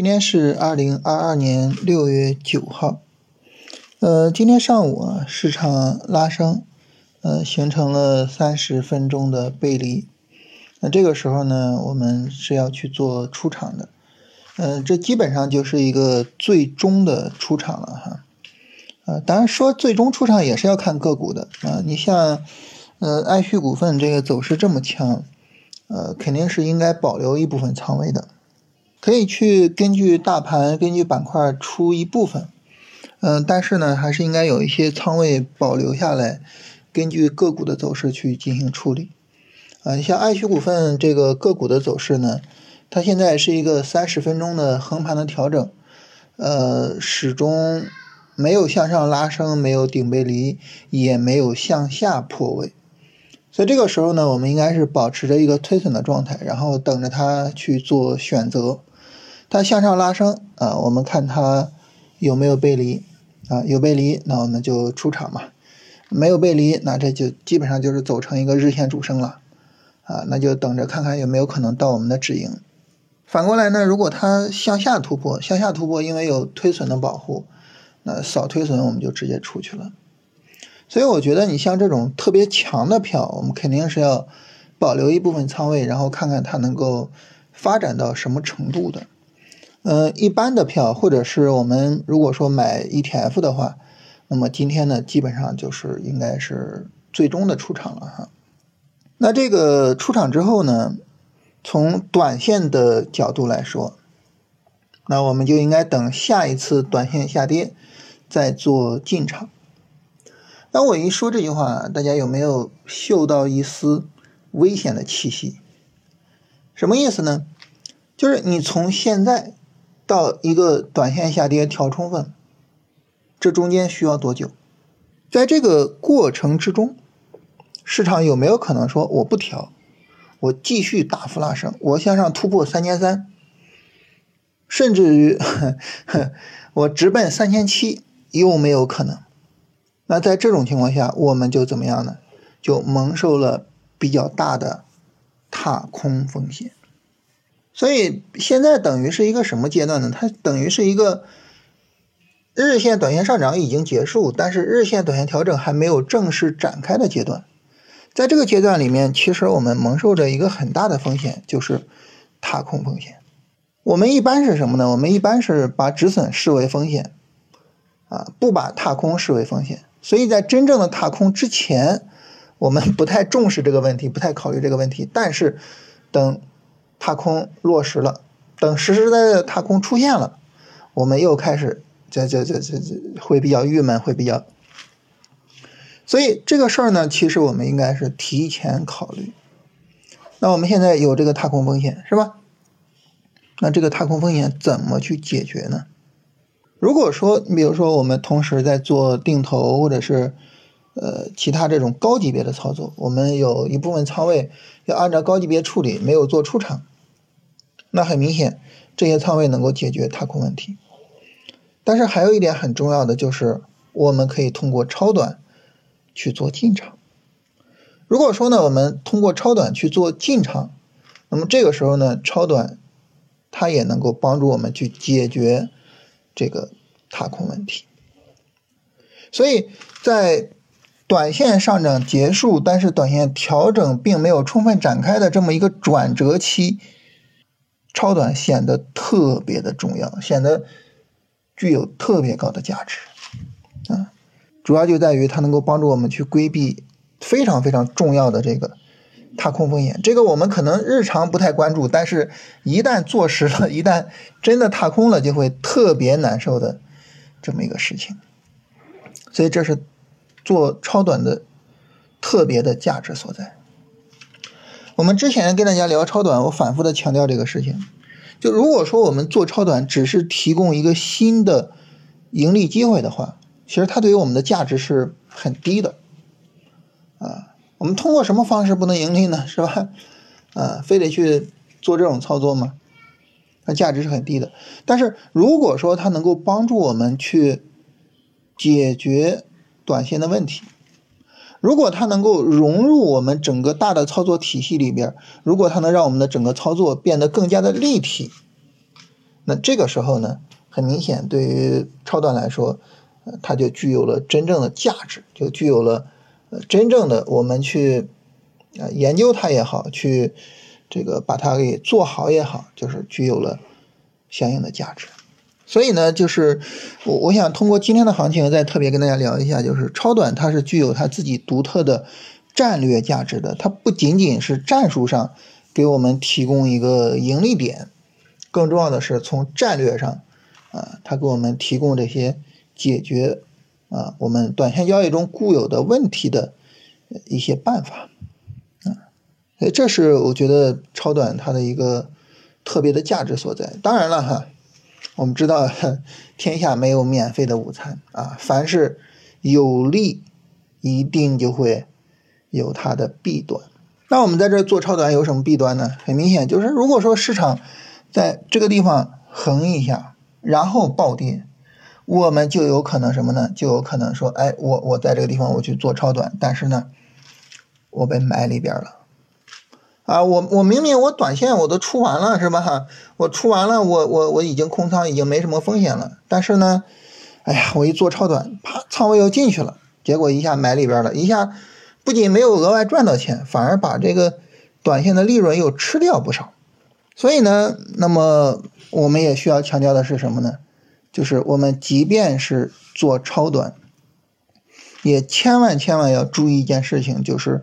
今天是二零二二年六月九号，呃，今天上午啊，市场拉升，呃，形成了三十分钟的背离，那这个时候呢，我们是要去做出场的，呃，这基本上就是一个最终的出场了哈，呃，当然说最终出场也是要看个股的。啊，你像，呃，爱旭股份这个走势这么强，呃，肯定是应该保留一部分仓位的。可以去根据大盘、根据板块出一部分，嗯，但是呢，还是应该有一些仓位保留下来，根据个股的走势去进行处理。啊，像爱旭股份这个个股的走势呢，它现在是一个三十分钟的横盘的调整，呃，始终没有向上拉升，没有顶背离，也没有向下破位，所以这个时候呢，我们应该是保持着一个推损的状态，然后等着它去做选择。它向上拉升啊，我们看它有没有背离啊？有背离，那我们就出场嘛。没有背离，那这就基本上就是走成一个日线主升了啊。那就等着看看有没有可能到我们的止盈。反过来呢，如果它向下突破，向下突破，因为有推损的保护，那扫推损我们就直接出去了。所以我觉得你像这种特别强的票，我们肯定是要保留一部分仓位，然后看看它能够发展到什么程度的。呃，一般的票，或者是我们如果说买 ETF 的话，那么今天呢，基本上就是应该是最终的出场了哈。那这个出场之后呢，从短线的角度来说，那我们就应该等下一次短线下跌再做进场。当我一说这句话，大家有没有嗅到一丝危险的气息？什么意思呢？就是你从现在。到一个短线下跌调充分，这中间需要多久？在这个过程之中，市场有没有可能说我不调，我继续大幅拉升，我向上突破三千三，甚至于 我直奔三千七，有没有可能？那在这种情况下，我们就怎么样呢？就蒙受了比较大的踏空风险。所以现在等于是一个什么阶段呢？它等于是一个日线、短线上涨已经结束，但是日线、短线调整还没有正式展开的阶段。在这个阶段里面，其实我们蒙受着一个很大的风险，就是踏空风险。我们一般是什么呢？我们一般是把止损视为风险，啊，不把踏空视为风险。所以在真正的踏空之前，我们不太重视这个问题，不太考虑这个问题。但是等。踏空落实了，等实实在在的踏空出现了，我们又开始这这这这这会比较郁闷，会比较。所以这个事儿呢，其实我们应该是提前考虑。那我们现在有这个踏空风险是吧？那这个踏空风险怎么去解决呢？如果说你比如说我们同时在做定投或者是。呃，其他这种高级别的操作，我们有一部分仓位要按照高级别处理，没有做出场，那很明显，这些仓位能够解决踏空问题。但是还有一点很重要的就是，我们可以通过超短去做进场。如果说呢，我们通过超短去做进场，那么这个时候呢，超短它也能够帮助我们去解决这个踏空问题。所以在短线上涨结束，但是短线调整并没有充分展开的这么一个转折期，超短显得特别的重要，显得具有特别高的价值啊！主要就在于它能够帮助我们去规避非常非常重要的这个踏空风险。这个我们可能日常不太关注，但是一旦坐实了，一旦真的踏空了，就会特别难受的这么一个事情。所以这是。做超短的特别的价值所在。我们之前跟大家聊超短，我反复的强调这个事情。就如果说我们做超短只是提供一个新的盈利机会的话，其实它对于我们的价值是很低的。啊，我们通过什么方式不能盈利呢？是吧？啊，非得去做这种操作吗？它价值是很低的。但是如果说它能够帮助我们去解决。短线的问题，如果它能够融入我们整个大的操作体系里边，如果它能让我们的整个操作变得更加的立体，那这个时候呢，很明显对于超短来说，它就具有了真正的价值，就具有了真正的我们去啊研究它也好，去这个把它给做好也好，就是具有了相应的价值。所以呢，就是我我想通过今天的行情再特别跟大家聊一下，就是超短它是具有它自己独特的战略价值的，它不仅仅是战术上给我们提供一个盈利点，更重要的是从战略上啊，它给我们提供这些解决啊我们短线交易中固有的问题的一些办法啊，所以这是我觉得超短它的一个特别的价值所在。当然了哈。我们知道，天下没有免费的午餐啊！凡是有利，一定就会有它的弊端。那我们在这做超短有什么弊端呢？很明显，就是如果说市场在这个地方横一下，然后暴跌，我们就有可能什么呢？就有可能说，哎，我我在这个地方我去做超短，但是呢，我被埋里边了。啊，我我明明我短线我都出完了是吧？我出完了，我我我已经空仓，已经没什么风险了。但是呢，哎呀，我一做超短，啪，仓位又进去了，结果一下埋里边了，一下不仅没有额外赚到钱，反而把这个短线的利润又吃掉不少。所以呢，那么我们也需要强调的是什么呢？就是我们即便是做超短，也千万千万要注意一件事情，就是。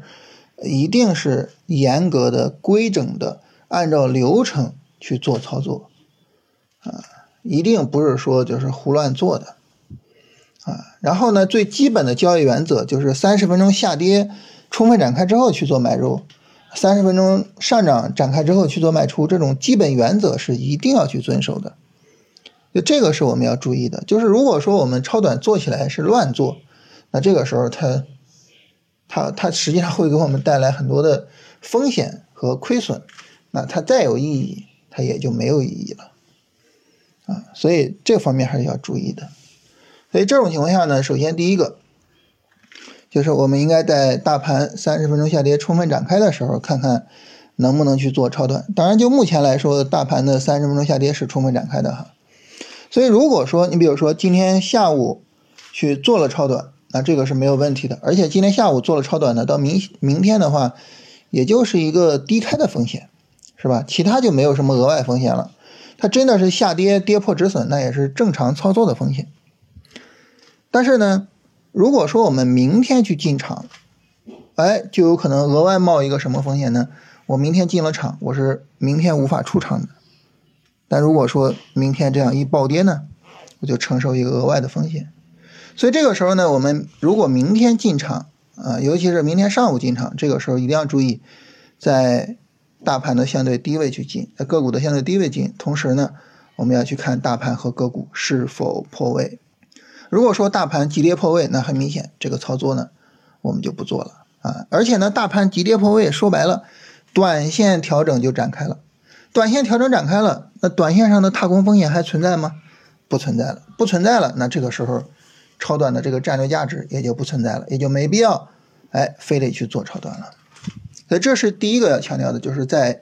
一定是严格的、规整的，按照流程去做操作，啊，一定不是说就是胡乱做的，啊，然后呢，最基本的交易原则就是三十分钟下跌充分展开之后去做买入，三十分钟上涨展开之后去做卖出，这种基本原则是一定要去遵守的，就这个是我们要注意的。就是如果说我们超短做起来是乱做，那这个时候它。它它实际上会给我们带来很多的风险和亏损，那它再有意义，它也就没有意义了，啊，所以这方面还是要注意的。所以这种情况下呢，首先第一个就是我们应该在大盘三十分钟下跌充分展开的时候，看看能不能去做超短。当然，就目前来说，大盘的三十分钟下跌是充分展开的哈。所以如果说你比如说今天下午去做了超短。那这个是没有问题的，而且今天下午做了超短的，到明明天的话，也就是一个低开的风险，是吧？其他就没有什么额外风险了。它真的是下跌跌破止损，那也是正常操作的风险。但是呢，如果说我们明天去进场，哎，就有可能额外冒一个什么风险呢？我明天进了场，我是明天无法出场的。但如果说明天这样一暴跌呢，我就承受一个额外的风险。所以这个时候呢，我们如果明天进场啊，尤其是明天上午进场，这个时候一定要注意，在大盘的相对低位去进，在个股的相对低位进。同时呢，我们要去看大盘和个股是否破位。如果说大盘急跌破位，那很明显这个操作呢，我们就不做了啊。而且呢，大盘急跌破位，说白了，短线调整就展开了。短线调整展开了，那短线上的踏空风险还存在吗？不存在了，不存在了。那这个时候。超短的这个战略价值也就不存在了，也就没必要，哎，非得去做超短了。所以这是第一个要强调的，就是在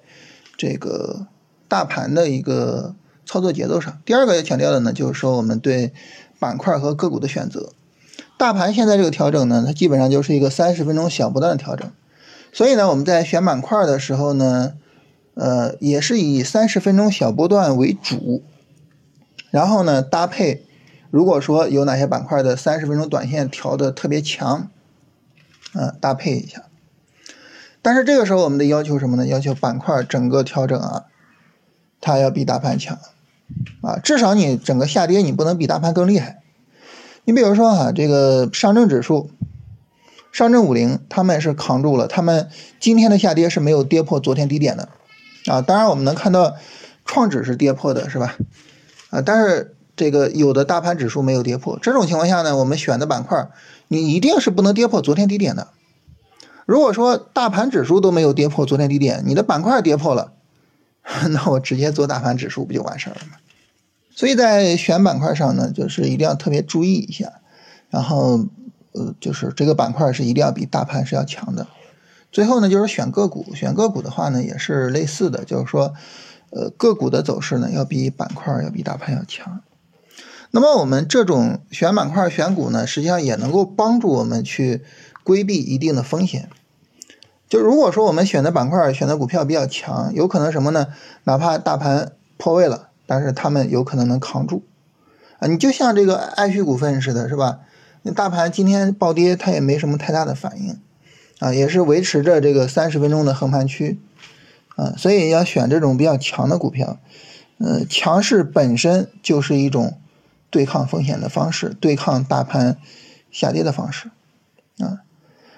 这个大盘的一个操作节奏上。第二个要强调的呢，就是说我们对板块和个股的选择。大盘现在这个调整呢，它基本上就是一个三十分钟小波段的调整，所以呢，我们在选板块的时候呢，呃，也是以三十分钟小波段为主，然后呢，搭配。如果说有哪些板块的三十分钟短线调的特别强，嗯，搭配一下。但是这个时候我们的要求什么呢？要求板块整个调整啊，它要比大盘强啊，至少你整个下跌你不能比大盘更厉害。你比如说哈，这个上证指数、上证五零，他们是扛住了，他们今天的下跌是没有跌破昨天低点的啊。当然我们能看到创指是跌破的，是吧？啊，但是。这个有的大盘指数没有跌破，这种情况下呢，我们选的板块，你一定是不能跌破昨天低点的。如果说大盘指数都没有跌破昨天低点，你的板块跌破了，那我直接做大盘指数不就完事儿了吗？所以在选板块上呢，就是一定要特别注意一下。然后，呃，就是这个板块是一定要比大盘是要强的。最后呢，就是选个股，选个股的话呢，也是类似的，就是说。呃个股的走势呢要比板块要比大盘要强。那么我们这种选板块选股呢，实际上也能够帮助我们去规避一定的风险。就如果说我们选的板块选的股票比较强，有可能什么呢？哪怕大盘破位了，但是他们有可能能扛住。啊，你就像这个爱旭股份似的，是吧？那大盘今天暴跌，它也没什么太大的反应，啊，也是维持着这个三十分钟的横盘区，啊，所以要选这种比较强的股票，呃，强势本身就是一种对抗风险的方式，对抗大盘下跌的方式，啊，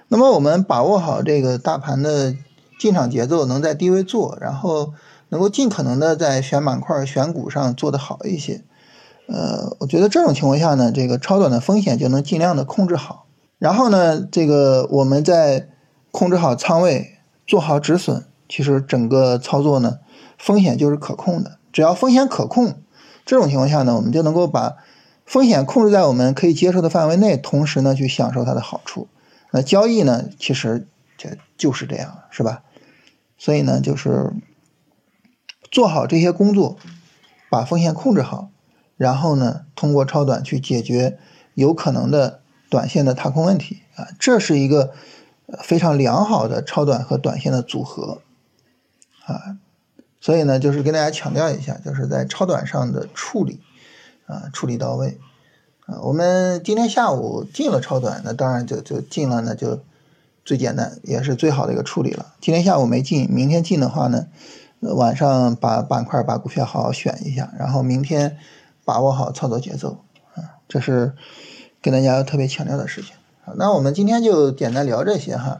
那么我们把握好这个大盘的进场节奏，能在低位做，然后能够尽可能的在选板块、选股上做得好一些。呃，我觉得这种情况下呢，这个超短的风险就能尽量的控制好。然后呢，这个我们在控制好仓位，做好止损，其实整个操作呢，风险就是可控的。只要风险可控，这种情况下呢，我们就能够把风险控制在我们可以接受的范围内，同时呢，去享受它的好处。那交易呢，其实这就是这样，是吧？所以呢，就是做好这些工作，把风险控制好。然后呢，通过超短去解决有可能的短线的踏空问题啊，这是一个非常良好的超短和短线的组合啊。所以呢，就是跟大家强调一下，就是在超短上的处理啊，处理到位啊。我们今天下午进了超短，那当然就就进了，那就最简单也是最好的一个处理了。今天下午没进，明天进的话呢，晚上把板块把股票好好选一下，然后明天。把握好操作节奏啊，这是跟大家特别强调的事情。好，那我们今天就简单聊这些哈。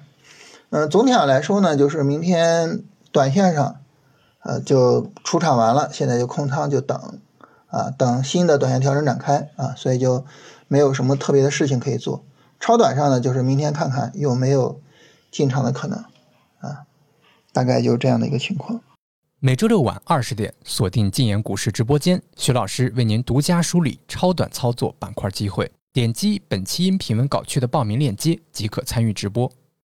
嗯，总体上来说呢，就是明天短线上，呃，就出场完了，现在就空仓就等啊，等新的短线调整展开啊，所以就没有什么特别的事情可以做。超短上呢，就是明天看看有没有进场的可能啊，大概就是这样的一个情况。每周六晚二十点，锁定禁言股市直播间，徐老师为您独家梳理超短操作板块机会。点击本期音频文稿区的报名链接即可参与直播。